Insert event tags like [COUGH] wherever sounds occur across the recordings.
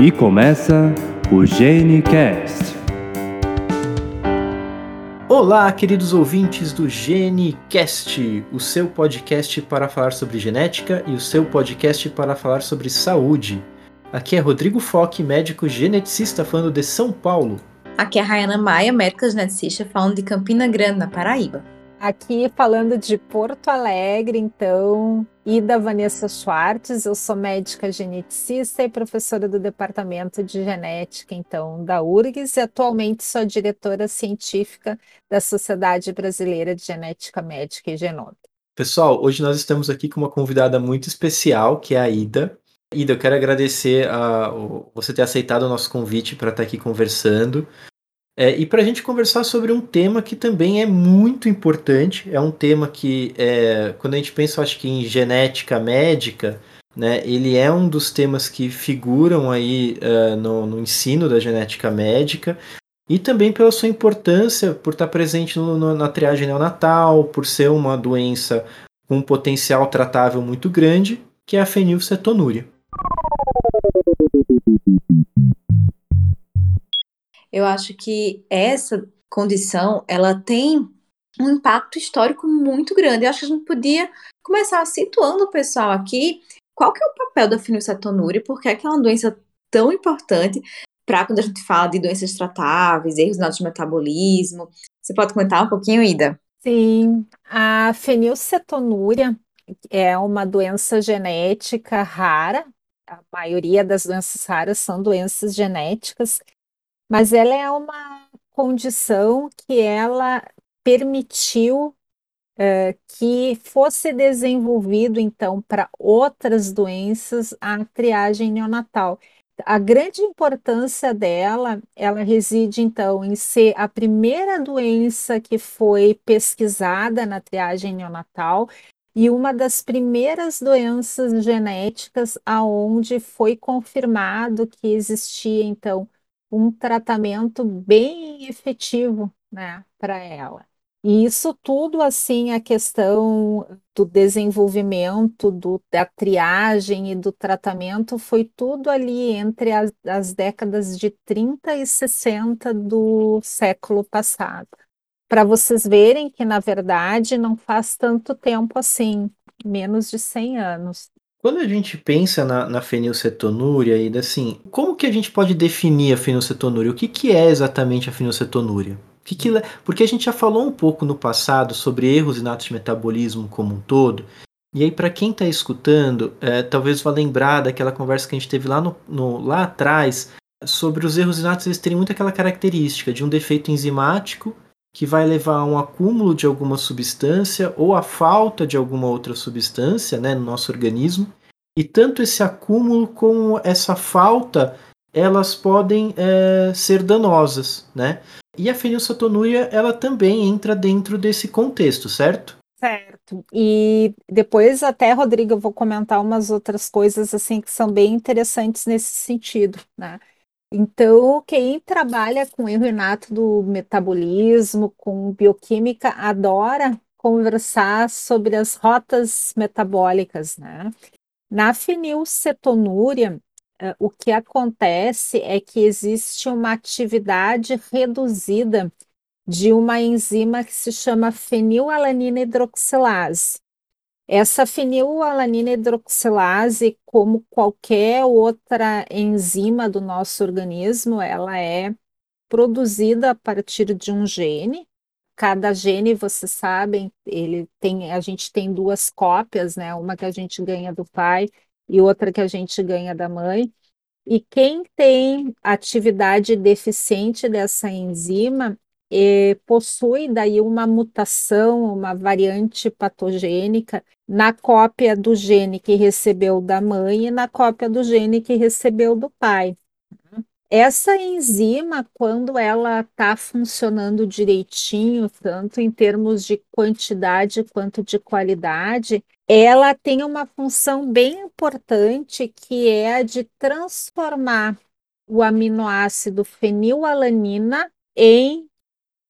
E começa o GeneCast. Olá, queridos ouvintes do GeneCast, o seu podcast para falar sobre genética e o seu podcast para falar sobre saúde. Aqui é Rodrigo Foque, médico geneticista falando de São Paulo. Aqui é a Rayana Maia, médica geneticista falando de Campina Grande, na Paraíba. Aqui falando de Porto Alegre, então, e da Vanessa Schwartz, eu sou médica geneticista e professora do Departamento de Genética, então, da URGS, e atualmente sou diretora científica da Sociedade Brasileira de Genética Médica e Genômica. Pessoal, hoje nós estamos aqui com uma convidada muito especial, que é a Ida. Ida, eu quero agradecer a você ter aceitado o nosso convite para estar aqui conversando. É, e para a gente conversar sobre um tema que também é muito importante, é um tema que, é, quando a gente pensa, acho que em genética médica, né, ele é um dos temas que figuram aí uh, no, no, ensino da genética médica, e também pela sua importância por estar presente no, no, na triagem neonatal, por ser uma doença com um potencial tratável muito grande, que é a fenilcetonúria. Eu acho que essa condição ela tem um impacto histórico muito grande. Eu acho que a gente podia começar situando o pessoal aqui qual que é o papel da fenilcetonúria, porque é que é uma doença tão importante para quando a gente fala de doenças tratáveis, erros no metabolismo. Você pode comentar um pouquinho, Ida? Sim, a fenilcetonúria é uma doença genética rara. A maioria das doenças raras são doenças genéticas mas ela é uma condição que ela permitiu uh, que fosse desenvolvido, então, para outras doenças a triagem neonatal. A grande importância dela, ela reside, então, em ser a primeira doença que foi pesquisada na triagem neonatal e uma das primeiras doenças genéticas aonde foi confirmado que existia, então, um tratamento bem efetivo, né, para ela. E isso tudo, assim, a questão do desenvolvimento, do, da triagem e do tratamento, foi tudo ali entre as, as décadas de 30 e 60 do século passado. Para vocês verem que, na verdade, não faz tanto tempo assim, menos de 100 anos. Quando a gente pensa na, na fenilcetonúria, e assim, como que a gente pode definir a fenilcetonúria? O que, que é exatamente a fenilcetonúria? Que que, porque a gente já falou um pouco no passado sobre erros inatos de metabolismo como um todo, e aí, para quem está escutando, é, talvez vá lembrar daquela conversa que a gente teve lá, no, no, lá atrás sobre os erros inatos, eles terem muito aquela característica de um defeito enzimático que vai levar a um acúmulo de alguma substância ou a falta de alguma outra substância né, no nosso organismo. E tanto esse acúmulo como essa falta, elas podem é, ser danosas, né? E a fenilcetonúria, ela também entra dentro desse contexto, certo? Certo. E depois até, Rodrigo, eu vou comentar umas outras coisas assim que são bem interessantes nesse sentido, né? Então, quem trabalha com erro inato do metabolismo, com bioquímica, adora conversar sobre as rotas metabólicas, né? Na fenilcetonúria, eh, o que acontece é que existe uma atividade reduzida de uma enzima que se chama fenilalanina hidroxilase. Essa fenilalanina hidroxilase, como qualquer outra enzima do nosso organismo, ela é produzida a partir de um gene. Cada gene, vocês sabem, ele tem, a gente tem duas cópias, né? Uma que a gente ganha do pai e outra que a gente ganha da mãe. E quem tem atividade deficiente dessa enzima, eh, possui daí uma mutação, uma variante patogênica na cópia do gene que recebeu da mãe e na cópia do gene que recebeu do pai. Essa enzima, quando ela está funcionando direitinho, tanto em termos de quantidade quanto de qualidade, ela tem uma função bem importante que é a de transformar o aminoácido fenilalanina em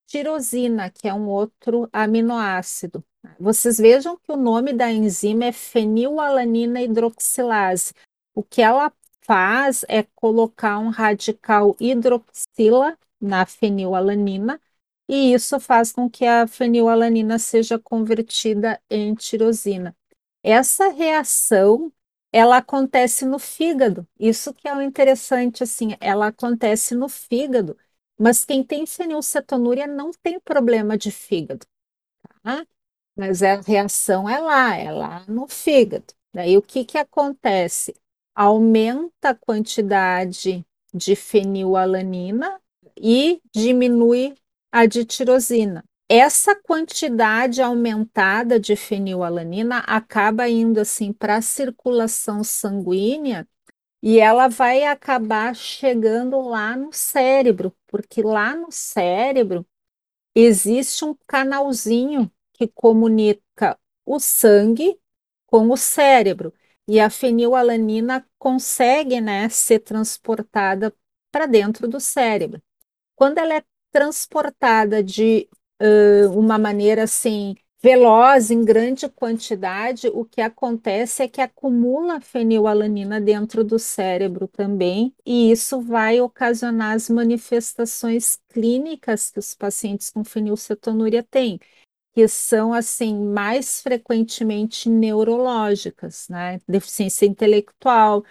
tirosina, que é um outro aminoácido. Vocês vejam que o nome da enzima é fenilalanina hidroxilase. O que ela faz é colocar um radical hidroxila na fenilalanina, e isso faz com que a fenilalanina seja convertida em tirosina. Essa reação ela acontece no fígado. Isso que é o interessante, assim, ela acontece no fígado. Mas quem tem fenilcetonúria não tem problema de fígado, tá? Mas a reação é lá, é lá no fígado. Daí o que que acontece? Aumenta a quantidade de fenilalanina e diminui a de tirosina. Essa quantidade aumentada de fenilalanina acaba indo assim para a circulação sanguínea e ela vai acabar chegando lá no cérebro, porque lá no cérebro existe um canalzinho que comunica o sangue com o cérebro. E a fenilalanina consegue né, ser transportada para dentro do cérebro. Quando ela é transportada de uh, uma maneira assim veloz, em grande quantidade, o que acontece é que acumula fenilalanina dentro do cérebro também, e isso vai ocasionar as manifestações clínicas que os pacientes com fenilcetonúria têm, que são assim mais frequentemente neurológicas, né? Deficiência intelectual,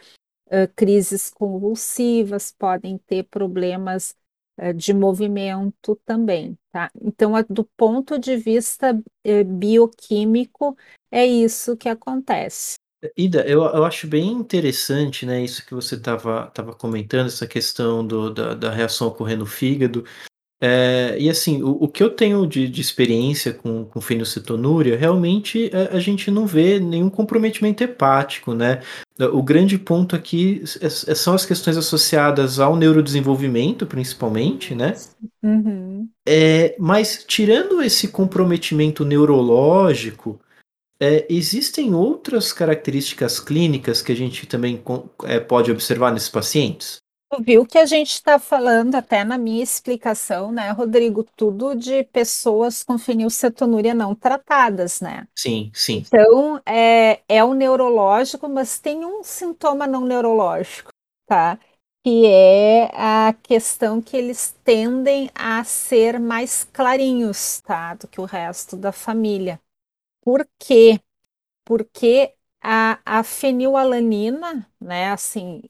uh, crises convulsivas, podem ter problemas eh, de movimento também, tá? Então, do ponto de vista eh, bioquímico, é isso que acontece. Ida, eu, eu acho bem interessante, né, isso que você estava tava comentando, essa questão do, da, da reação ocorrendo no fígado, é, e assim, o, o, que eu tenho de, de experiência com, com fenilcetonúria, realmente a, a, gente não vê nenhum comprometimento hepático, né? O grande ponto aqui é, é, são as questões associadas ao neurodesenvolvimento, principalmente, né? Uhum. É, mas tirando esse comprometimento neurológico, é, existem outras características clínicas que a gente também é, pode observar nesses pacientes? Viu que a gente está falando até na minha explicação, né, Rodrigo? Tudo de pessoas com fenilcetonúria não tratadas, né? Sim, sim. Então, é, é o neurológico, mas tem um sintoma não neurológico, tá? Que é a questão que eles tendem a ser mais clarinhos, tá? Do que o resto da família. Por quê? Porque a, a fenilalanina, né, assim,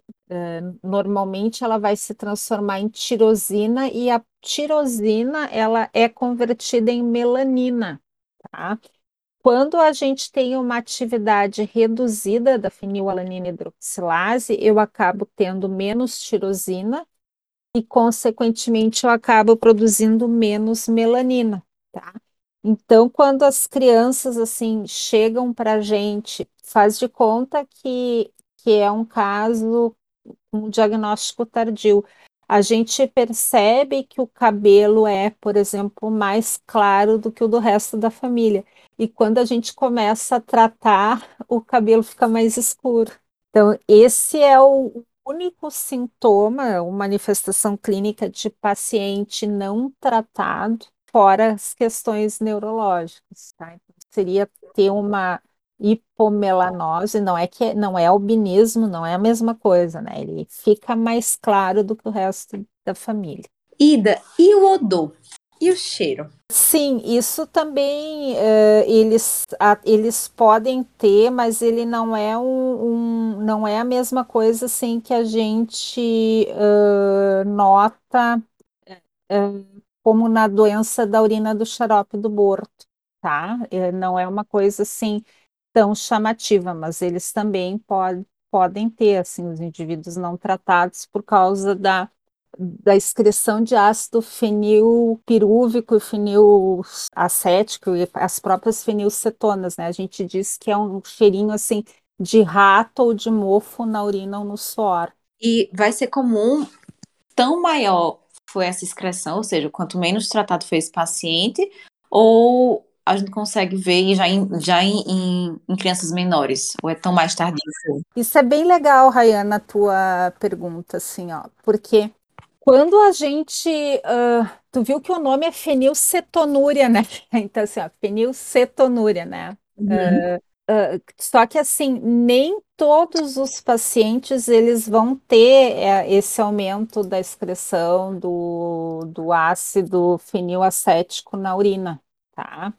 normalmente ela vai se transformar em tirosina e a tirosina ela é convertida em melanina, tá? Quando a gente tem uma atividade reduzida da fenilalanina hidroxilase, eu acabo tendo menos tirosina e, consequentemente, eu acabo produzindo menos melanina, tá? Então, quando as crianças assim chegam para a gente, faz de conta que, que é um caso um diagnóstico tardio. A gente percebe que o cabelo é, por exemplo, mais claro do que o do resto da família. E quando a gente começa a tratar, o cabelo fica mais escuro. Então, esse é o único sintoma, uma manifestação clínica de paciente não tratado, fora as questões neurológicas. Tá? Então, seria ter uma hipomelanose, não é que não é albinismo, não é a mesma coisa, né? Ele fica mais claro do que o resto da família. Ida, e o odor? E o cheiro? Sim, isso também uh, eles, a, eles podem ter, mas ele não é um, um, não é a mesma coisa assim que a gente uh, nota uh, como na doença da urina do xarope do borto, tá? não é uma coisa assim tão chamativa, mas eles também pode, podem ter, assim, os indivíduos não tratados por causa da, da excreção de ácido fenilpirúvico e fenilacético e as próprias fenilcetonas, né? A gente diz que é um cheirinho, assim, de rato ou de mofo na urina ou no suor. E vai ser comum, tão maior foi essa excreção, ou seja, quanto menos tratado foi esse paciente, ou a gente consegue ver já em, já em, em, em, crianças menores? Ou é tão mais tardio? Isso é bem legal, Rayana, a tua pergunta, assim, ó, porque quando a gente. Uh, tu viu que o nome é fenilcetonúria, né? [LAUGHS] Então, assim, ó, fenilcetonúria, né? Uhum. Uh, Uh, só que assim, nem todos os pacientes eles vão ter é, esse aumento da excreção do, do ácido fenilacético na urina, tá?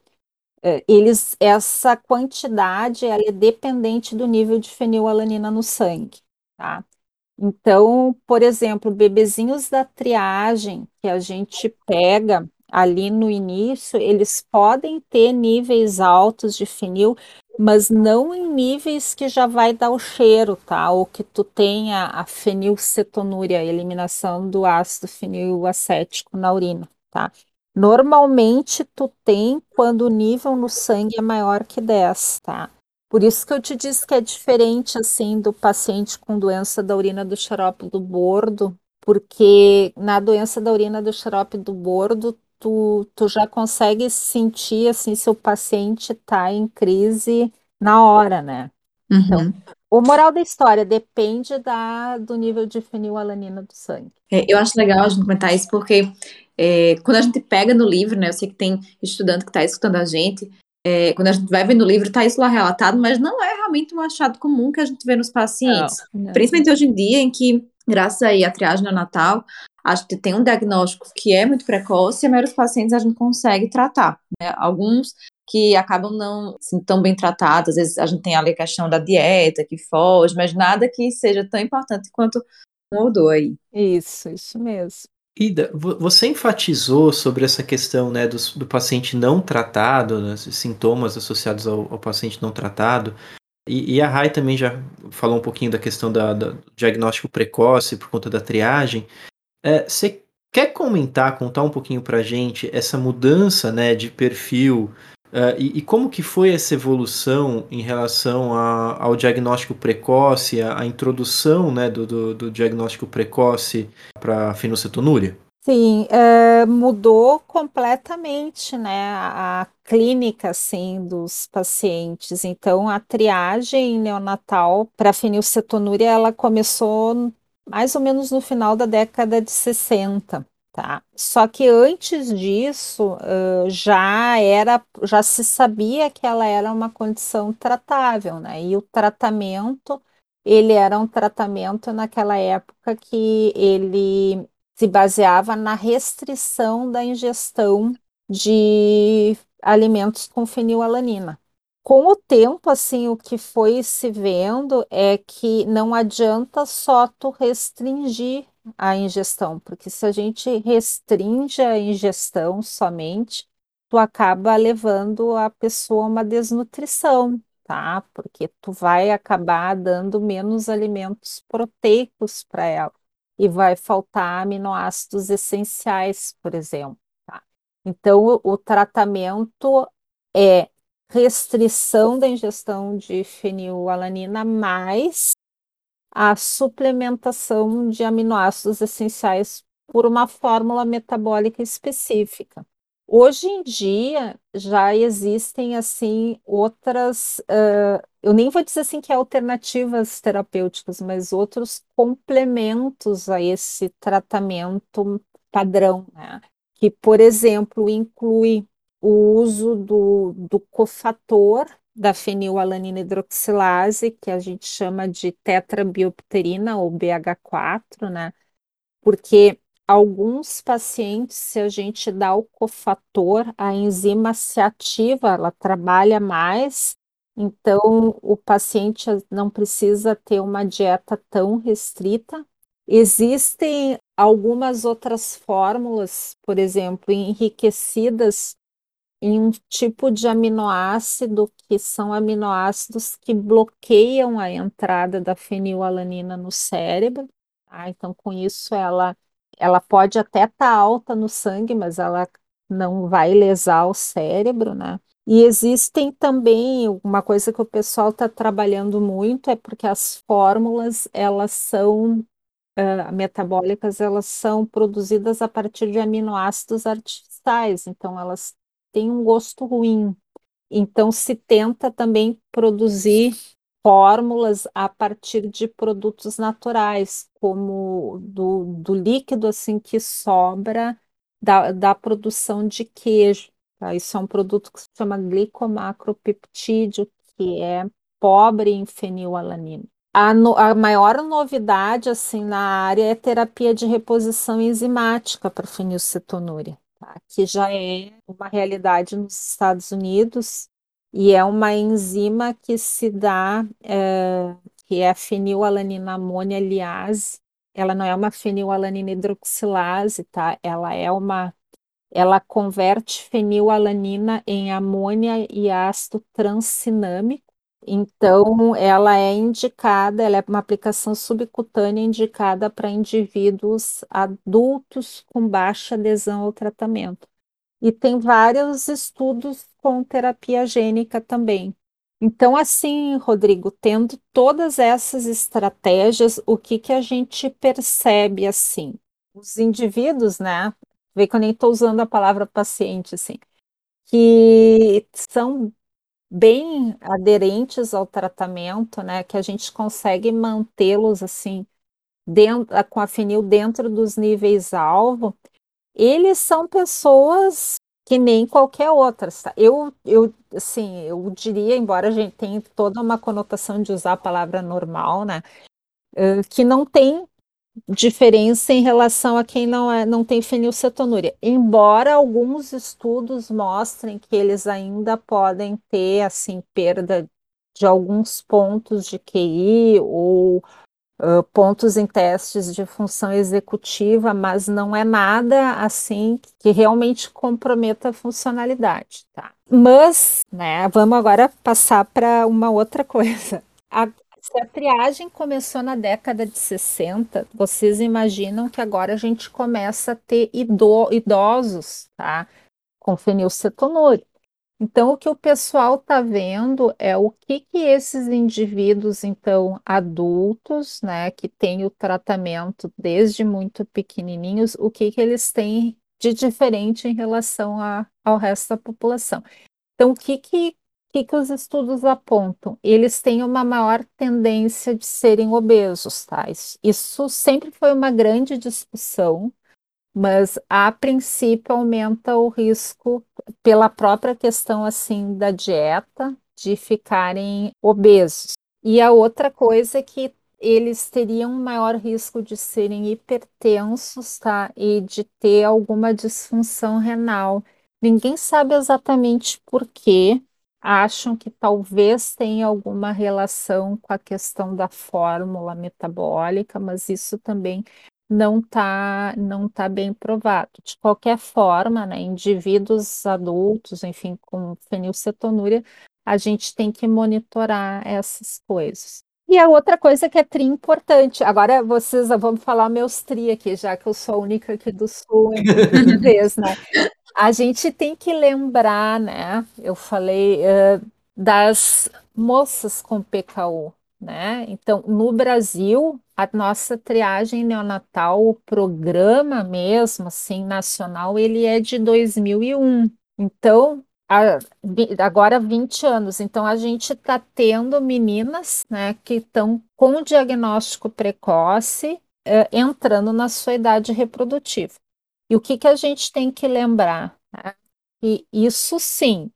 É, eles, essa quantidade ela é dependente do nível de fenilalanina no sangue, tá? Então, por exemplo, bebezinhos da triagem que a gente pega ali no início, eles podem ter níveis altos de fenil, mas não em níveis que já vai dar o cheiro, tá? Ou que tu tenha a fenilcetonúria, a eliminação do ácido fenilacético na urina, tá? Normalmente tu tem quando o nível no sangue é maior que 10, tá? Por isso que eu te disse que é diferente assim do paciente com doença da urina do xarope do bordo, porque na doença da urina do xarope do bordo tu, tu já consegue sentir assim se o paciente está em crise na hora, né? Uhum. Então, o moral da história depende da, do nível de fenilalanina do sangue. É, eu acho legal a gente comentar isso porque é, quando a gente pega no livro, né? Eu sei que tem estudante que está escutando a gente. É, quando a gente vai ver no livro, está isso lá relatado, mas não é realmente um achado comum que a gente vê nos pacientes. Não, não. Principalmente hoje em dia, em que, graças aí à triagem neonatal, a gente tem um diagnóstico que é muito precoce e a maioria dos pacientes a gente consegue tratar. Né? Alguns que acabam não assim, tão bem tratados, às vezes a gente tem ali a questão da dieta que foge, mas nada que seja tão importante quanto um ou dois. Isso, isso mesmo. Ida, você enfatizou sobre essa questão né, do, do paciente não tratado, né, sintomas associados ao, ao, paciente não tratado, e, e a Rai também já falou um pouquinho da questão da, da, do diagnóstico precoce por conta da triagem. É, você quer comentar, contar um pouquinho para a gente essa mudança né, de perfil uh, e, e, como que foi essa evolução em relação a, ao diagnóstico precoce, a, a introdução né, do, do, do diagnóstico precoce para a fenocetonúria? Sim, é, mudou completamente, né, a, a clínica, assim, dos pacientes. Então, a triagem neonatal para fenilcetonúria, ela começou mais ou menos no final da década de 60. Tá? Só que antes disso uh, já era, já se sabia que ela era uma condição tratável, né? E o tratamento, ele era um tratamento naquela época que ele se baseava na restrição da ingestão de alimentos com fenilalanina. Com o tempo, assim, o que foi se vendo é que não adianta só tu restringir a ingestão, porque se a gente restringe a ingestão somente, tu acaba levando a pessoa a uma desnutrição, tá? Porque tu vai acabar dando menos alimentos proteicos para ela e vai faltar aminoácidos essenciais, por exemplo. Tá? Então, o, o tratamento é restrição da ingestão de fenilalanina mais a suplementação de aminoácidos essenciais por uma fórmula metabólica específica. Hoje em dia já existem assim outras, uh, eu nem vou dizer assim que é alternativas terapêuticas, mas outros complementos a esse tratamento padrão, né? Que, por exemplo, inclui o uso do, do cofator da fenilalanina hidroxilase, que a gente chama de tetrabiopterina ou BH4, né? Porque alguns pacientes, se a gente dá o cofator, a enzima se ativa, ela trabalha mais, então o paciente não precisa ter uma dieta tão restrita. Existem algumas outras fórmulas, por exemplo, enriquecidas em um tipo de aminoácido que são aminoácidos que bloqueiam a entrada da fenilalanina no cérebro. Tá? Então, com isso, ela, ela pode até estar tá alta no sangue, mas ela não vai lesar o cérebro, né? E existem também uma coisa que o pessoal está trabalhando muito é porque as fórmulas elas são uh, metabólicas, elas são produzidas a partir de aminoácidos artificiais, então elas tem um gosto ruim. Então se tenta também produzir fórmulas a partir de produtos naturais, como do, do líquido assim que sobra da, da produção de queijo. Tá? Isso é um produto que se chama glicomacropeptídeo, que é pobre em fenilalanina. A, no, a maior novidade assim na área é terapia de reposição enzimática para fenilcetonúria, tá? que já é uma realidade nos Estados Unidos e é uma enzima que se dá, é, que é a fenilalanina amônia liase. Ela não é uma fenilalanina hidroxilase, tá? Ela é uma ela converte fenilalanina em amônia e ácido transcinâmico. Então, ela é indicada, ela é uma aplicação subcutânea indicada para indivíduos adultos com baixa adesão ao tratamento. E tem vários estudos com terapia gênica também. Então, assim, Rodrigo, tendo todas essas estratégias, o que que a gente percebe assim? Os indivíduos, né? Vê que eu nem estou usando a palavra paciente, assim, que são bem aderentes ao tratamento, né? Que a gente consegue mantê-los assim dentro, com a fenil dentro dos níveis alvo. Eles são pessoas que nem qualquer outra. Tá? Eu, eu, assim, eu diria, embora a gente tenha toda uma conotação de usar a palavra normal, né? Que não tem diferença em relação a quem não, é, não tem fenilcetonúria. Embora alguns estudos mostrem que eles ainda podem ter assim perda de alguns pontos de QI ou uh, pontos em testes de função executiva, mas não é nada assim que realmente comprometa a funcionalidade, tá? Mas, né, vamos agora passar para uma outra [LAUGHS] coisa. A, se a triagem começou na década de 60, vocês imaginam que agora a gente começa a ter idosos, tá? Com fenilcetonúria. Então, o que o pessoal está vendo é o que, que esses indivíduos, então, adultos, né, que têm o tratamento desde muito pequenininhos, o que, que eles têm de diferente em relação a, ao resto da população. Então, o que, que que, que os estudos apontam? Eles têm uma maior tendência de serem obesos, tá? Isso, sempre foi uma grande discussão, mas a princípio aumenta o risco pela própria questão assim da dieta de ficarem obesos. E a outra coisa é que eles teriam maior risco de serem hipertensos, tá? E de ter alguma disfunção renal. Ninguém sabe exatamente por quê, acham que talvez tenha alguma relação com a questão da fórmula metabólica, mas isso também não está não tá bem provado. De qualquer forma, né, indivíduos adultos, enfim, com fenilcetonúria, a gente tem que monitorar essas coisas. E a outra coisa que é tri importante, agora vocês vamos falar meus tri aqui, já que eu sou a única aqui do sul em português, né? A gente tem que lembrar, né? Eu falei uh, das moças com PKU, né? Então, no Brasil, a nossa triagem neonatal, o programa mesmo, assim, nacional, ele é de 2001. Então, a, agora 20 anos. Então, a gente está tendo meninas, né, que estão com diagnóstico precoce, uh, entrando na sua idade reprodutiva. E o que, que a gente tem que lembrar? Né? Que isso sim,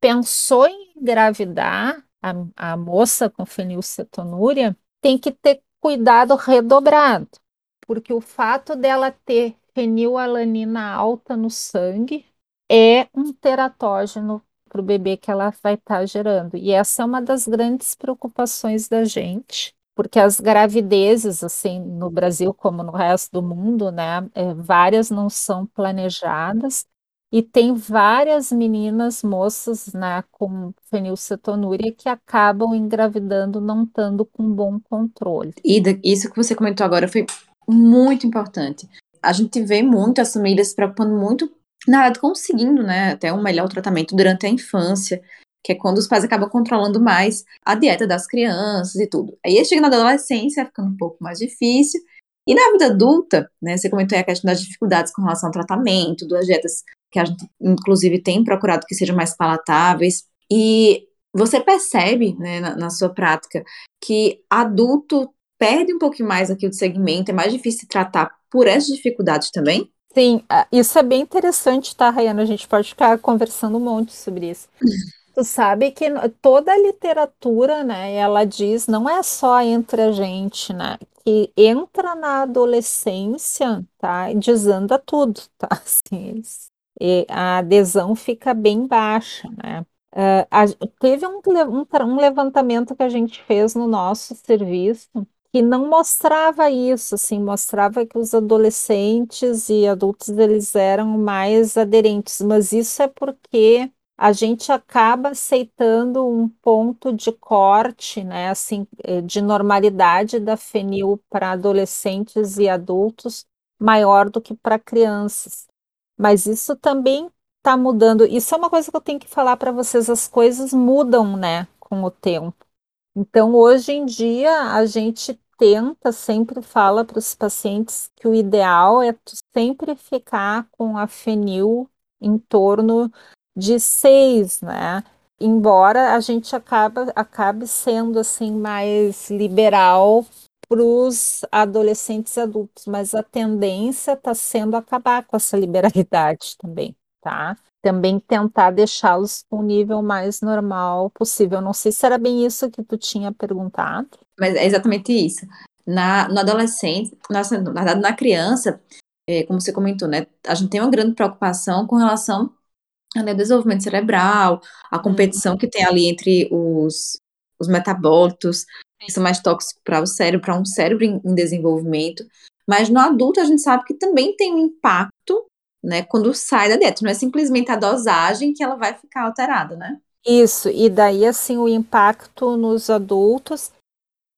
pensou em engravidar a, a moça com fenilcetonúria, tem que ter cuidado redobrado, porque o fato dela ter fenilalanina alta no sangue é um teratógeno para o bebê que ela vai estar tá gerando. E essa é uma das grandes preocupações da gente, porque as gravidezes, assim, no Brasil como no resto do mundo, né, é, várias não são planejadas, e tem várias meninas, moças, né, com fenilcetonúria que acabam engravidando não estando com bom controle. E isso que você comentou agora foi muito importante. A gente vê muito as famílias se preocupando muito, na verdade, conseguindo, né, até um melhor tratamento durante a infância que é quando os pais acabam controlando mais a dieta das crianças e tudo. Aí chega na adolescência, ficando um pouco mais difícil. E na vida adulta, né, você comentou aí a questão das dificuldades com relação ao tratamento, das dietas que a gente, inclusive, tem procurado que sejam mais palatáveis. E você percebe, né, na, na sua prática, que adulto perde um pouquinho mais aqui do segmento, é mais difícil tratar por essas dificuldades também? Sim, isso é bem interessante, tá, Rayana? A gente pode ficar conversando um monte sobre isso. [LAUGHS] Tu sabe que toda a literatura, né, ela diz, não é só entre a gente, né, que entra na adolescência, tá, desanda tudo, [LAUGHS] tá, assim, e a adesão fica bem baixa, né. Uh, a, teve um, um, um levantamento que a gente fez no nosso serviço que não mostrava isso, assim, mostrava que os adolescentes e adultos eles eram mais aderentes, mas isso é porque a gente acaba aceitando um ponto de corte, né, assim, eh, de normalidade da fenil para adolescentes e adultos maior do que para crianças. Mas isso também está mudando. Isso é uma coisa que eu tenho que falar para vocês, as coisas mudam, né, com o tempo. Então, hoje em dia, a gente tenta, sempre fala para os pacientes que o ideal é sempre ficar com a fenil em torno de seis, né? Embora a gente acaba, acabe sendo assim mais liberal para os adolescentes e adultos, mas a tendência está sendo acabar com essa liberalidade também, tá? Também tentar deixá-los com o nível mais normal possível. Não sei se era bem isso que tu tinha perguntado. Mas é exatamente isso. Na, no adolescente, na, na verdade, na criança, é, como você comentou, né? A gente tem uma grande preocupação com relação ao desenvolvimento cerebral, a competição que tem ali entre os, os metabólitos, que são mais tóxicos para o cérebro, para um cérebro em, em desenvolvimento. Mas no adulto a gente sabe que também tem um impacto, né, quando sai da dieta. Não é simplesmente a dosagem que ela vai ficar alterada, né? Isso, e daí assim o impacto nos adultos,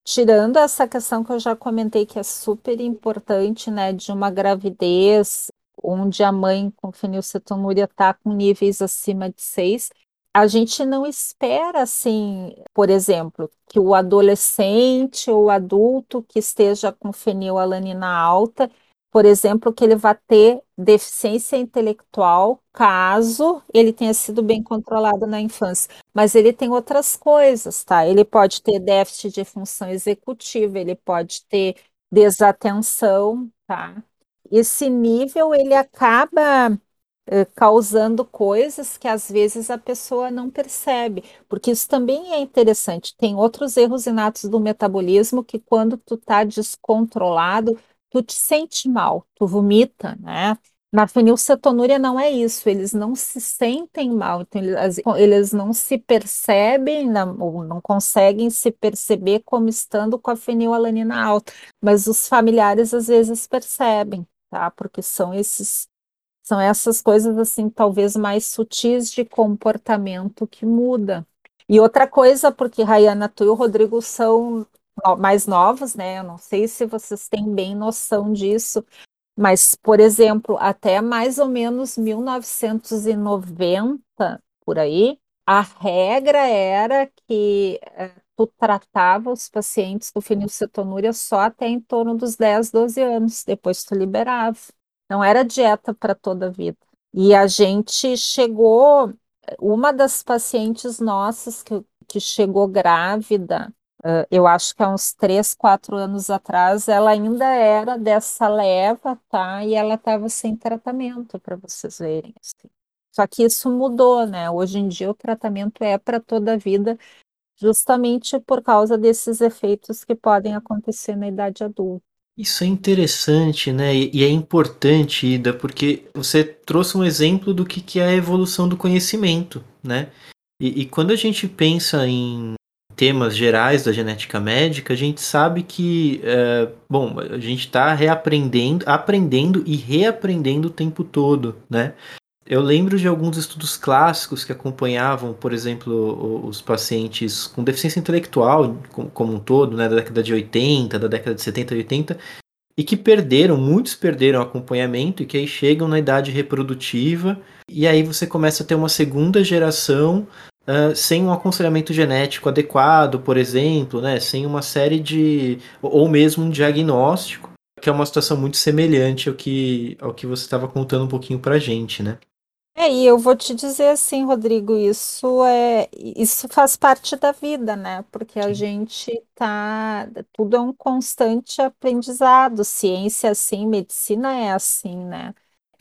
tirando essa questão que eu já comentei que é super importante, né, de uma gravidez onde a mãe com fenilcetonúria está com níveis acima de 6, a gente não espera, assim, por exemplo, que o adolescente ou adulto que esteja com fenilalanina alta, por exemplo, que ele vá ter deficiência intelectual caso ele tenha sido bem controlado na infância. Mas ele tem outras coisas, tá? Ele pode ter déficit de função executiva, ele pode ter desatenção, tá? esse nível ele acaba eh, causando coisas que às vezes a pessoa não percebe, porque isso também é interessante. Tem outros erros inatos do metabolismo que quando tu tá descontrolado, tu te sente mal, tu vomita, né? Na fenilcetonúria não é isso, eles não se sentem mal, então eles, eles não se percebem, não, ou não conseguem se perceber como estando com a fenilalanina alta, mas os familiares às vezes percebem tá? Porque são esses são essas coisas assim, talvez mais sutis de comportamento que muda. E outra coisa, porque Rayana, tu e o Rodrigo são mais novos, né? Eu não sei se vocês têm bem noção disso, mas, por exemplo, até mais ou menos 1990, por aí, a regra era que eh, tu tratava os pacientes com fenilcetonúria só até em torno dos 10, 12 anos, depois tu liberava. Não era dieta para toda a vida. E a gente chegou, uma das pacientes nossas que, que chegou grávida, eu acho que há uns 3, 4 anos atrás, ela ainda era dessa leva, tá? E ela estava sem tratamento, para vocês verem. Assim. Só que isso mudou, né? Hoje em dia o tratamento é para toda a vida justamente por causa desses efeitos que podem acontecer na idade adulta. Isso é interessante, né? E é importante, Ida, porque você trouxe um exemplo do que é a evolução do conhecimento, né? E, e quando a gente pensa em temas gerais da genética médica, a gente sabe que, é, bom, a gente está reaprendendo, aprendendo e reaprendendo o tempo todo, né? Eu lembro de alguns estudos clássicos que acompanhavam, por exemplo, os pacientes com deficiência intelectual como um todo, né, da década de 80, da década de 70 e 80, e que perderam, muitos perderam acompanhamento e que aí chegam na idade reprodutiva e aí você começa a ter uma segunda geração uh, sem um aconselhamento genético adequado, por exemplo, né, sem uma série de ou mesmo um diagnóstico, que é uma situação muito semelhante ao que ao que você estava contando um pouquinho para gente, né? É, e eu vou te dizer assim, Rodrigo, isso é, isso faz parte da vida, né? Porque a gente tá, tudo é um constante aprendizado, ciência é assim, medicina é assim, né?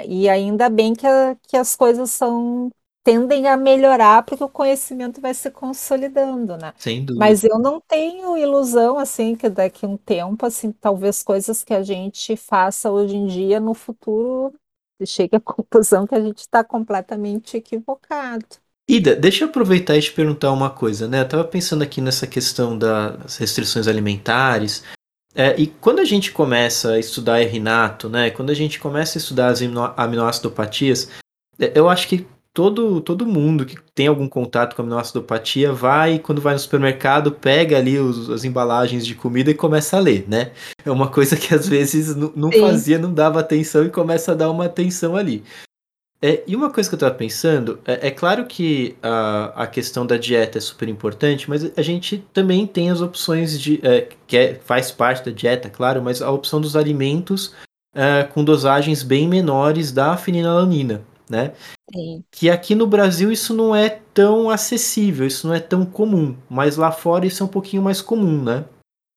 E ainda bem que, a- que as coisas são tendem a melhorar porque o conhecimento vai se consolidando, né? Sem dúvida. Mas eu não tenho ilusão assim que daqui a um tempo, assim, talvez coisas que a gente faça hoje em dia no futuro chegue à [LAUGHS] conclusão que a gente está completamente equivocado. Ida, deixa eu aproveitar e te perguntar uma coisa, né? Eu tava pensando aqui nessa questão das restrições alimentares. É, e quando a gente começa a estudar erinato, né? Quando a gente começa a estudar as aminoacidopatias, é, eu acho que todo, todo mundo que tem algum contato com aminoacidopatia vai, quando vai no supermercado, pega ali os, as embalagens de comida e começa a ler, né? É uma coisa que às vezes não fazia, não dava atenção e começa a dar uma atenção ali. É, e uma coisa que eu estava pensando, é, é, claro que a, a questão da dieta é super importante, mas a gente também tem as opções de. É, que é, faz parte da dieta, claro, mas a opção dos alimentos é, com dosagens bem menores da fenilalanina né? Sim. Que aqui no Brasil isso não é tão acessível, isso não é tão comum, mas lá fora isso é um pouquinho mais comum, né?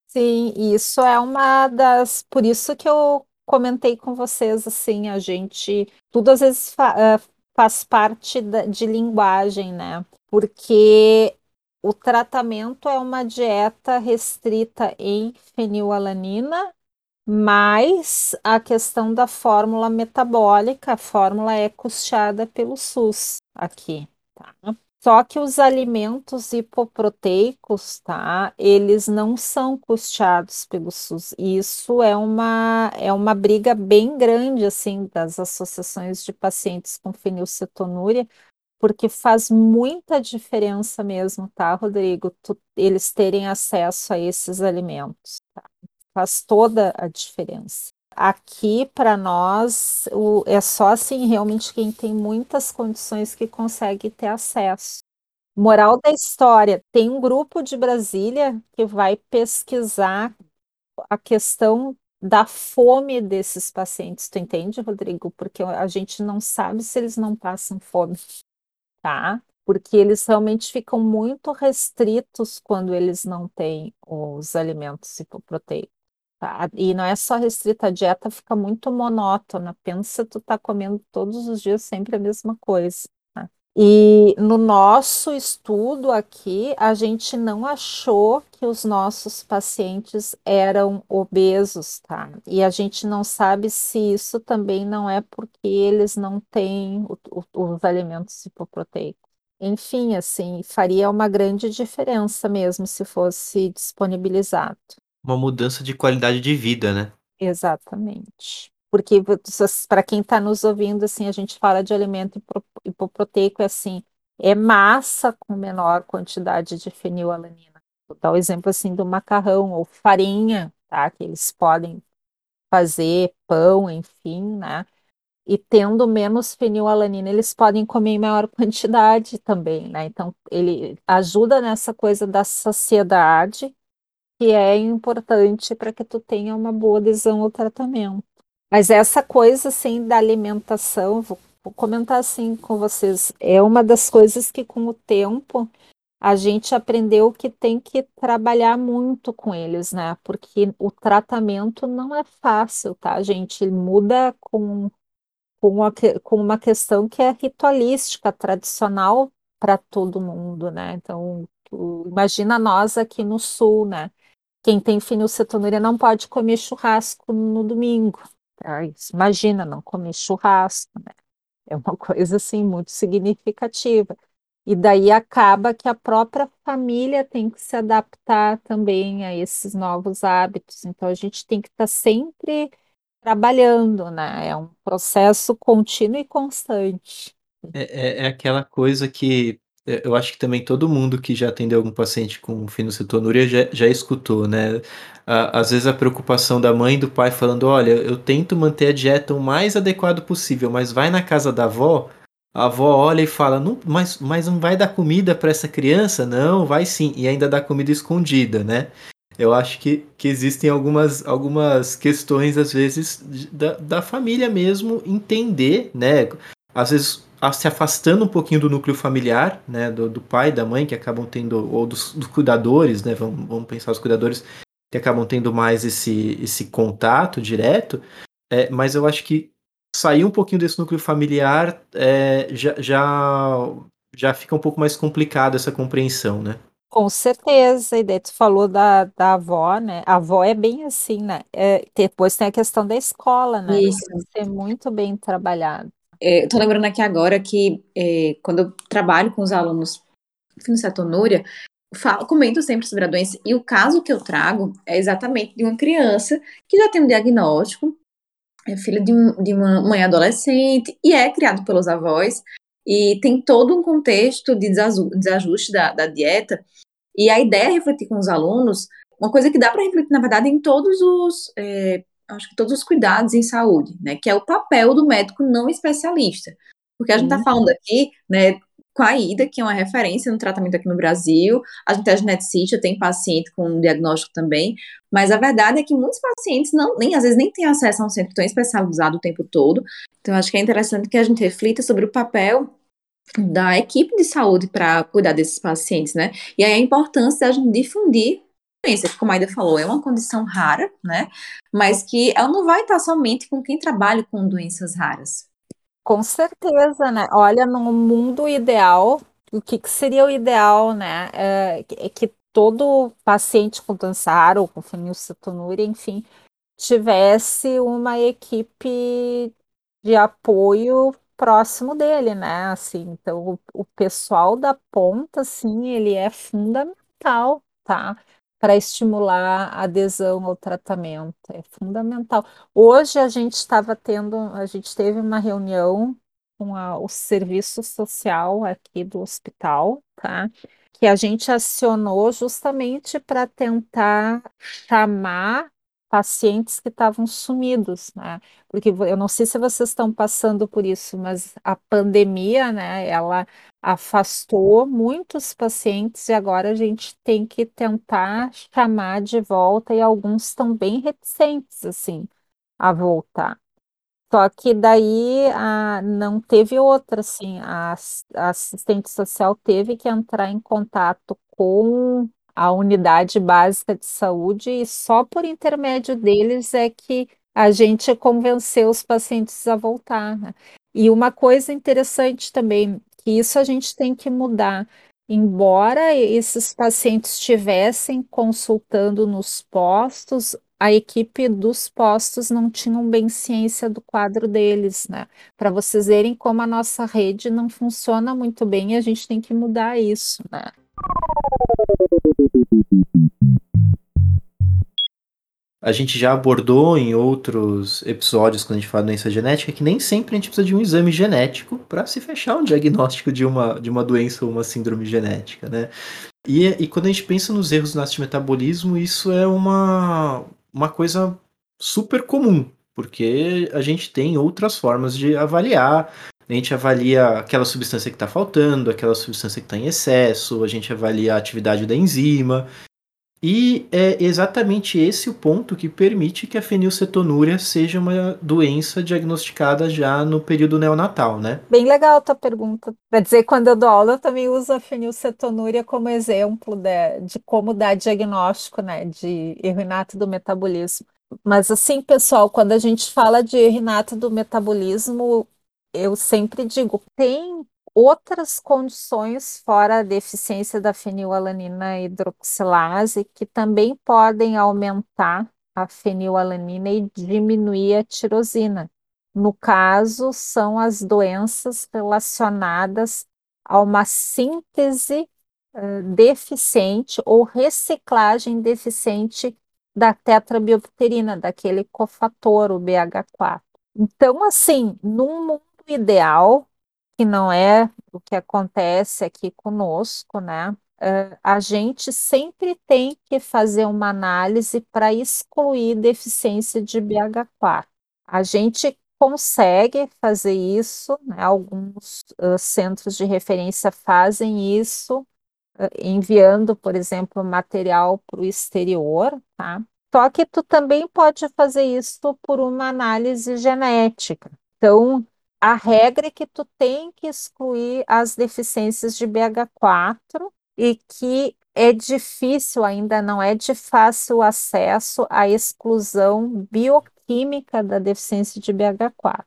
Sim, isso é uma das. Por isso que eu comentei com vocês, assim, a gente. Tudo às vezes fa eh, faz parte da, de linguagem, né? Porque o tratamento é uma dieta restrita em fenilalanina mas a questão da fórmula metabólica, a fórmula é custeada pelo SUS aqui, tá? Só que os alimentos hipoproteicos, tá? Eles não são custeados pelo SUS. Isso é uma, é uma briga bem grande, assim, das associações de pacientes com fenilcetonúria, porque faz muita diferença mesmo, tá, Rodrigo? Tu, eles terem acesso a esses alimentos, tá? Faz toda a diferença. Aqui, para nós, o, é só assim realmente quem tem muitas condições que consegue ter acesso. Moral da história: tem um grupo de Brasília que vai pesquisar a questão da fome desses pacientes. Tu entende, Rodrigo? Porque a gente não sabe se eles não passam fome, tá? Porque eles realmente ficam muito restritos quando eles não têm os alimentos hipoproteicos. E não é só restrita, a dieta fica muito monótona. Pensa, tu tá comendo todos os dias sempre a mesma coisa. Tá? E no nosso estudo aqui, a gente não achou que os nossos pacientes eram obesos, tá? E a gente não sabe se isso também não é porque eles não têm o, o, os alimentos hipoproteicos. Enfim, assim, faria uma grande diferença mesmo se fosse disponibilizado uma mudança de qualidade de vida, né? Exatamente. Porque para quem está nos ouvindo, assim, a gente fala de alimento hipoproteico, é assim, é massa com menor quantidade de fenilalanina. Vou dar o exemplo assim do macarrão ou farinha, tá? Que eles podem fazer pão, enfim, né? E tendo menos fenilalanina, eles podem comer em maior quantidade também, né? Então, ele ajuda nessa coisa da saciedade que é importante para que tu tenha uma boa adesão ao tratamento. Mas essa coisa assim da alimentação, vou, vou comentar assim com vocês, é uma das coisas que com o tempo a gente aprendeu que tem que trabalhar muito com eles, né? Porque o tratamento não é fácil, tá, gente? Ele muda com, com, uma, com uma questão que é ritualística, tradicional para todo mundo, né? Então, tu, imagina nós aqui no sul, né? Quem tem fenilcetonúria não pode comer churrasco no domingo. É. Imagina não comer churrasco, né? É uma [LAUGHS] coisa assim muito significativa. E daí acaba que a própria família tem que se adaptar também a esses novos hábitos. Então a gente tem que estar sempre trabalhando, né? É um processo contínuo e constante. É, é, é aquela coisa que eu acho que também todo mundo que já atendeu algum paciente com fenilcetonúria já, já escutou, né? Às vezes a preocupação da mãe e do pai falando, olha, eu tento manter a dieta o mais adequado possível, mas vai na casa da avó, a avó olha e fala, não, mas, mas não vai dar comida para essa criança? Não, vai sim, e ainda dá comida escondida, né? Eu acho que, que existem algumas, algumas questões, às vezes, da, da família mesmo entender, né? Às vezes se afastando um pouquinho do núcleo familiar, né, do, do pai, da mãe, que acabam tendo, ou dos, dos cuidadores, né, vamos, vamos, pensar os cuidadores que acabam tendo mais esse, esse contato direto, é, mas eu acho que sair um pouquinho desse núcleo familiar é, já, já, já fica um pouco mais complicado essa compreensão, né? Com certeza, e daí tu falou da, da avó, né? A avó é bem assim, né? É, depois tem a questão da escola, né? Isso. Tem que ser muito bem trabalhado. É, tô lembrando aqui agora que é, quando eu trabalho com os alunos no cetonúria, falo, comento sempre sobre a doença, e o caso que eu trago é exatamente de uma criança que já tem um diagnóstico, é filho de, um, de uma mãe adolescente, e é criado pelos avós, e tem todo um contexto de desajuste da, da dieta, e a ideia é refletir com os alunos uma coisa que dá para refletir, na verdade, em todos os, é, acho que todos os cuidados em saúde, né, que é o papel do médico não especialista. Porque a gente está falando aqui, né, com a Ida, que é uma referência no tratamento aqui no Brasil, a gente é geneticista, tem paciente com diagnóstico também, mas a verdade é que muitos pacientes não, nem às vezes nem têm acesso a um centro tão especializado o tempo todo. Então, acho que é interessante que a gente reflita sobre o papel da equipe de saúde para cuidar desses pacientes, né? E aí a importância da gente difundir doença, que como a Aida falou, é uma condição rara, né? Mas que ela não vai estar somente com quem trabalha com doenças raras. Com certeza, né? Olha, no mundo ideal, o que, que seria o ideal, né? É, é que todo paciente com doença rara ou com fenilcetonúria, enfim, tivesse uma equipe de apoio próximo dele, né? Assim, então o, o pessoal da ponta, assim, ele é fundamental, tá? Para estimular a adesão ao tratamento, é fundamental. Hoje a gente estava tendo, a gente teve uma reunião com a, o serviço social aqui do hospital, tá? Que a gente acionou justamente para tentar chamar pacientes que estavam sumidos, né? Porque eu não sei se vocês estão passando por isso, mas a pandemia, né, ela afastou muitos pacientes e agora a gente tem que tentar chamar de volta e alguns estão bem reticentes, assim, a voltar. Só que daí a, não teve outra, assim, a, a assistente social teve que entrar em contato com a unidade básica de saúde e só por intermédio deles é que a gente convenceu os pacientes a voltar. Né? E uma coisa interessante também, que isso a gente tem que mudar. Embora esses pacientes estivessem consultando nos postos, a equipe dos postos não tinham bem ciência do quadro deles, né? Para vocês verem como a nossa rede não funciona muito bem, a gente tem que mudar isso, né? A gente já abordou em outros episódios, quando a gente fala doença genética, que nem sempre a gente precisa de um exame genético para se fechar um diagnóstico de uma, de uma doença ou uma síndrome genética, né? E, e quando a gente pensa nos erros no de metabolismo, isso é uma, uma coisa super comum, porque a gente tem outras formas de avaliar. A gente avalia aquela substância que está faltando, aquela substância que está em excesso, a gente avalia a atividade da enzima. E é exatamente esse o ponto que permite que a fenilcetonúria seja uma doença diagnosticada já no período neonatal, né? Bem legal a tua pergunta. Quer dizer, quando eu dou aula, eu também uso a fenilcetonúria como exemplo de, de como dar diagnóstico, né, de erro inato do metabolismo. Mas assim, pessoal, quando a gente fala de erro inato do metabolismo, eu sempre digo, tem outras condições fora a deficiência da fenilalanina hidroxilase que também podem aumentar a fenilalanina e diminuir a tirosina. No caso, são as doenças relacionadas a uma síntese uh, deficiente ou reciclagem deficiente da tetrabiopterina, daquele cofator, o BH4. Então, assim, num mundo ideal, que não é o que acontece aqui conosco, né? Uh, a gente sempre tem que fazer uma análise para excluir deficiência de BH4. A gente consegue fazer isso, né? alguns uh, centros de referência fazem isso, uh, enviando, por exemplo, material para o exterior, tá? Só que tu também pode fazer isso por uma análise genética. Então, a regra é que tu tem que excluir as deficiências de BH4 e que é difícil, ainda não é de fácil acesso à exclusão bioquímica da deficiência de BH4.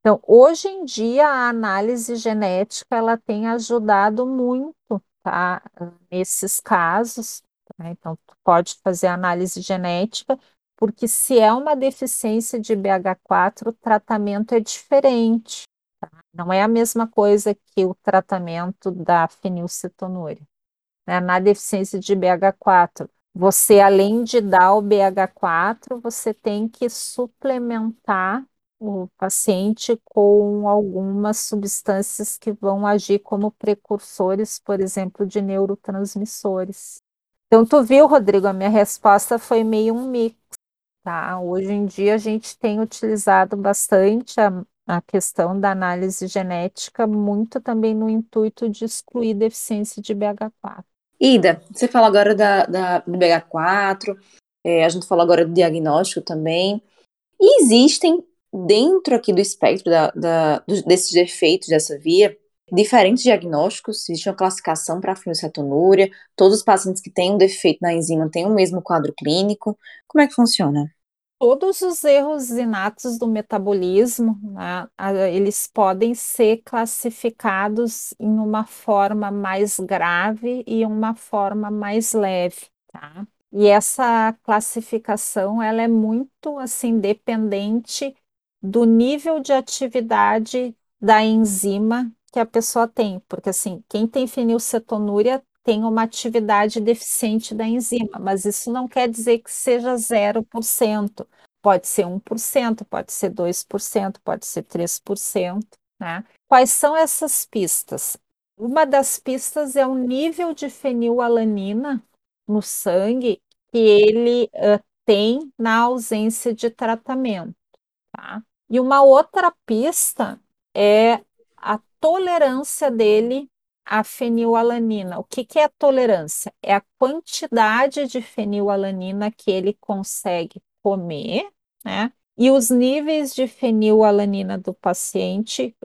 Então, hoje em dia, a análise genética ela tem ajudado muito, tá? Nesses casos. Tá? Então, tu pode fazer análise genética, porque se é uma deficiência de BH4, o tratamento é diferente. Tá? Não é a mesma coisa que o tratamento da fenilcetonúria. Né? Na deficiência de BH4, você, além de dar o BH4, você tem que suplementar o paciente com algumas substâncias que vão agir como precursores, por exemplo, de neurotransmissores. Então, tu viu, Rodrigo, a minha resposta foi meio um mix, tá? Hoje em dia a gente tem utilizado bastante a, a questão da análise genética, muito também no intuito de excluir deficiência de BH4. Ida, você fala agora da, da do BH4, é, a gente falou agora do diagnóstico também. E existem dentro aqui do espectro da, da, desses defeitos dessa via, diferentes diagnósticos, existe uma classificação para a fenilcetonúria, todos os pacientes que têm um defeito na enzima têm o mesmo quadro clínico. Como é que funciona? Todos os erros inatos do metabolismo, né, eles podem ser classificados em uma forma mais grave e uma forma mais leve, tá? E essa classificação, ela é muito, assim, dependente do nível de atividade da enzima que a pessoa tem, porque assim, quem tem fenilcetonúria tem uma atividade deficiente da enzima, mas isso não quer dizer que seja 0%. Pode ser 1%, pode ser 2%, pode ser 3%, né? Quais são essas pistas? Uma das pistas é o nível de fenilalanina no sangue que ele uh, tem na ausência de tratamento, tá? E uma outra pista é a tolerância dele à fenilalanina. O que, que é a tolerância? É a quantidade de fenilalanina que ele consegue comer, né? E os níveis de fenilalanina do paciente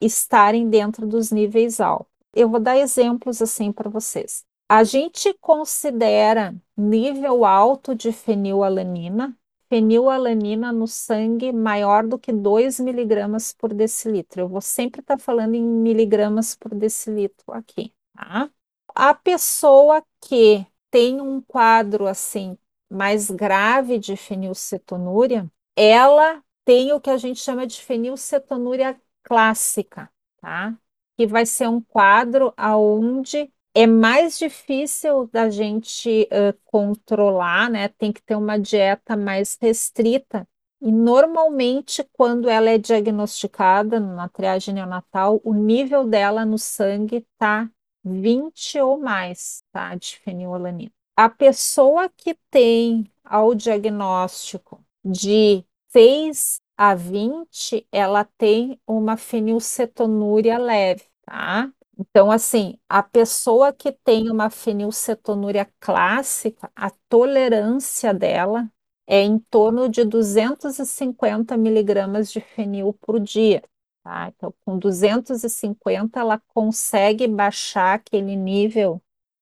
estarem dentro dos níveis altos. Eu vou dar exemplos assim para vocês. A gente considera nível alto de fenilalanina fenilalanina no sangue maior do que 2 miligramas por decilitro. Eu vou sempre estar tá falando em miligramas por decilitro aqui, tá? A pessoa que tem um quadro assim mais grave de fenilcetonúria, ela tem o que a gente chama de fenilcetonúria clássica, tá? Que vai ser um quadro aonde é mais difícil da gente uh, controlar, né? Tem que ter uma dieta mais restrita. E normalmente, quando ela é diagnosticada na triagem neonatal, o nível dela no sangue tá 20 ou mais, tá? De fenilalanina. A pessoa que tem ao diagnóstico de 6 a 20, ela tem uma fenilcetonúria leve, tá? Então, assim, a pessoa que tem uma fenilcetonúria clássica, a tolerância dela é em torno de 250 miligramas de fenil por dia. Tá? Então, com 250, ela consegue baixar aquele nível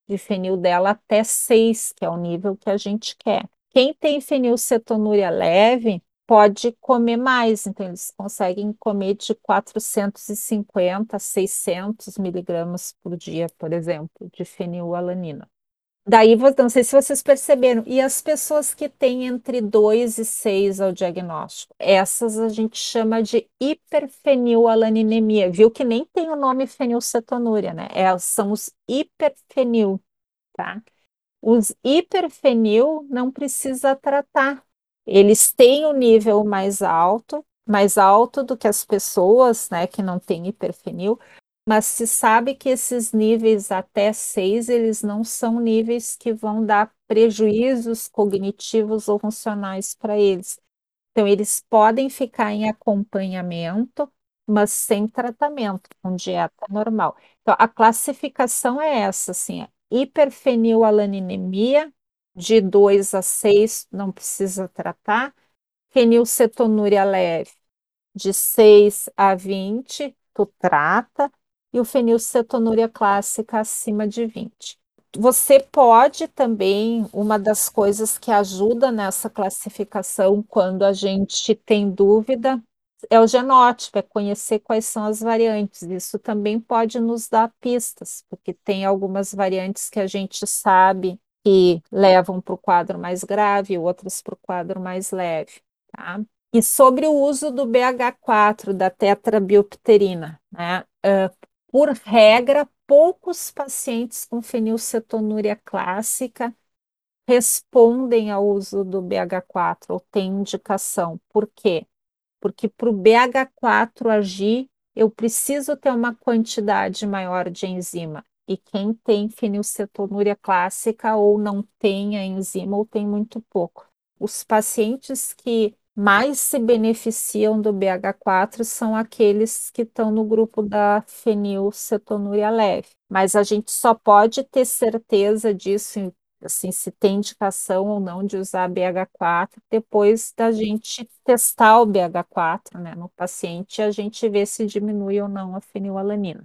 de fenil dela até 6, que é o nível que a gente quer. Quem tem fenilcetonúria leve, pode comer mais, então eles conseguem comer de 450 a 600 miligramas por dia, por exemplo, de fenilalanina. Daí, não sei se vocês perceberam, e as pessoas que têm entre 2 e 6 ao diagnóstico, essas a gente chama de hiperfenilalanemia, viu que nem tem o nome fenilcetonúria, né? É, são os hiperfenil, tá? Os hiperfenil não precisa tratar, eles têm um nível mais alto, mais alto do que as pessoas, né, que não têm hiperfenil, mas se sabe que esses níveis até 6, eles não são níveis que vão dar prejuízos cognitivos ou funcionais para eles. Então, eles podem ficar em acompanhamento, mas sem tratamento, com dieta normal. Então, a classificação é essa, assim, hiperfenilalanemia, de 2 a 6 não precisa tratar. Fenilcetonúria leve, de 6 a 20, tu trata. E o fenilcetonúria clássica acima de 20. Você pode também, uma das coisas que ajuda nessa classificação quando a gente tem dúvida é o genótipo, é conhecer quais são as variantes. Isso também pode nos dar pistas, porque tem algumas variantes que a gente sabe que levam para o quadro mais grave, outras para o quadro mais leve. Tá? E sobre o uso do BH4, da tetrabiopterina, né? Uh, por regra, poucos pacientes com fenilcetonúria clássica respondem ao uso do BH4 ou têm indicação. Por quê? Porque para o BH4 agir, eu preciso ter uma quantidade maior de enzima. E quem tem fenilcetonúria clássica ou não tem a enzima ou tem muito pouco. Os pacientes que mais se beneficiam do BH4 são aqueles que estão no grupo da fenilcetonúria leve. Mas a gente só pode ter certeza disso, assim, se tem indicação ou não de usar BH4 depois da gente testar o BH4 né, no paciente e a gente ver se diminui ou não a fenilalanina.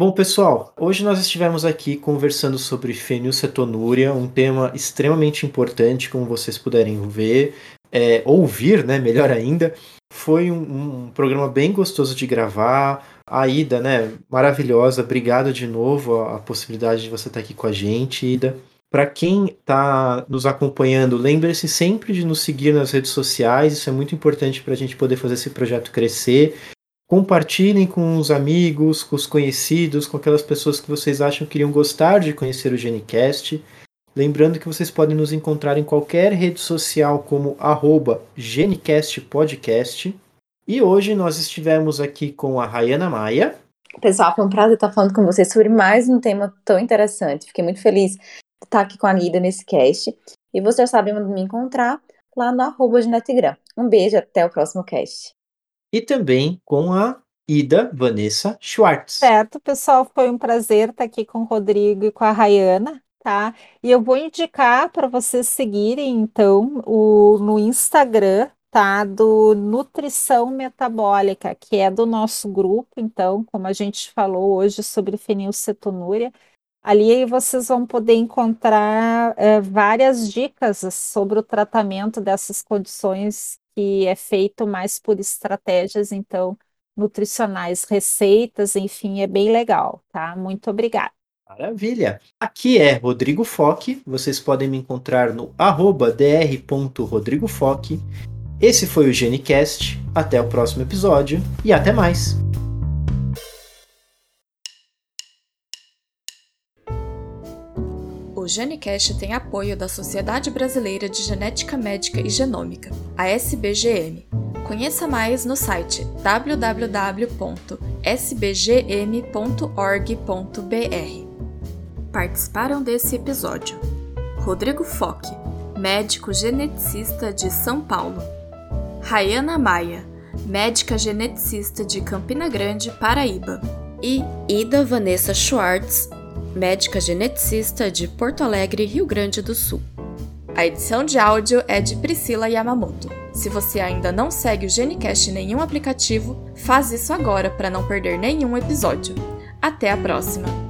Bom, pessoal, hoje nós estivemos aqui conversando sobre fenilcetonúria, um tema extremamente importante, como vocês puderem ver, é, ouvir, né, melhor ainda. Foi um, um, programa bem gostoso de gravar. A Ida, né, maravilhosa. Obrigado de novo a, a possibilidade de você estar aqui com a gente, Ida. Para quem está nos acompanhando, lembre-se sempre de nos seguir nas redes sociais, isso é muito importante para a gente poder fazer esse projeto crescer. Compartilhem com os amigos, com os conhecidos, com aquelas pessoas que vocês acham que iriam gostar de conhecer o Genicast. Lembrando que vocês podem nos encontrar em qualquer rede social como arroba GenicastPodcast. E hoje nós estivemos aqui com a Rayana Maia. Pessoal, foi um prazer estar falando com vocês sobre mais um tema tão interessante. Fiquei muito feliz de estar aqui com a Guida nesse cast. E vocês sabem onde me encontrar lá no arroba Genetigram. Um beijo, até o próximo cast e também com a Ida Vanessa Schwartz. Certo, pessoal, foi um prazer estar aqui com o Rodrigo e com a Rayana, tá? E eu vou indicar para vocês seguirem, então, o, no Instagram, tá? Do Nutrição Metabólica, que é do nosso grupo, então, como a gente falou hoje sobre fenilcetonúria. Ali vocês vão poder encontrar é, várias dicas sobre o tratamento dessas condições que é feito mais por estratégias, então, nutricionais, receitas, enfim, é bem legal, tá? Muito obrigada. Maravilha! Aqui é Rodrigo Foque, vocês podem me encontrar no arroba dr.rodrigofoque. Esse foi o GeneCast, até o próximo episódio e até mais! O GeneCast tem apoio da Sociedade Brasileira de Genética Médica e Genômica, a SBGM. Conheça mais no site www.sbgm.org.br. Participaram desse episódio Rodrigo Foque, médico geneticista de São Paulo, Rayana Maia, médica geneticista de Campina Grande, Paraíba, e Ida Vanessa Schwartz, médica geneticista de Porto Alegre, Rio Grande do Sul. A edição de áudio é de Priscila Yamamoto. Se você ainda não segue o Genicast em nenhum aplicativo, faz isso agora para não perder nenhum episódio. Até a próxima!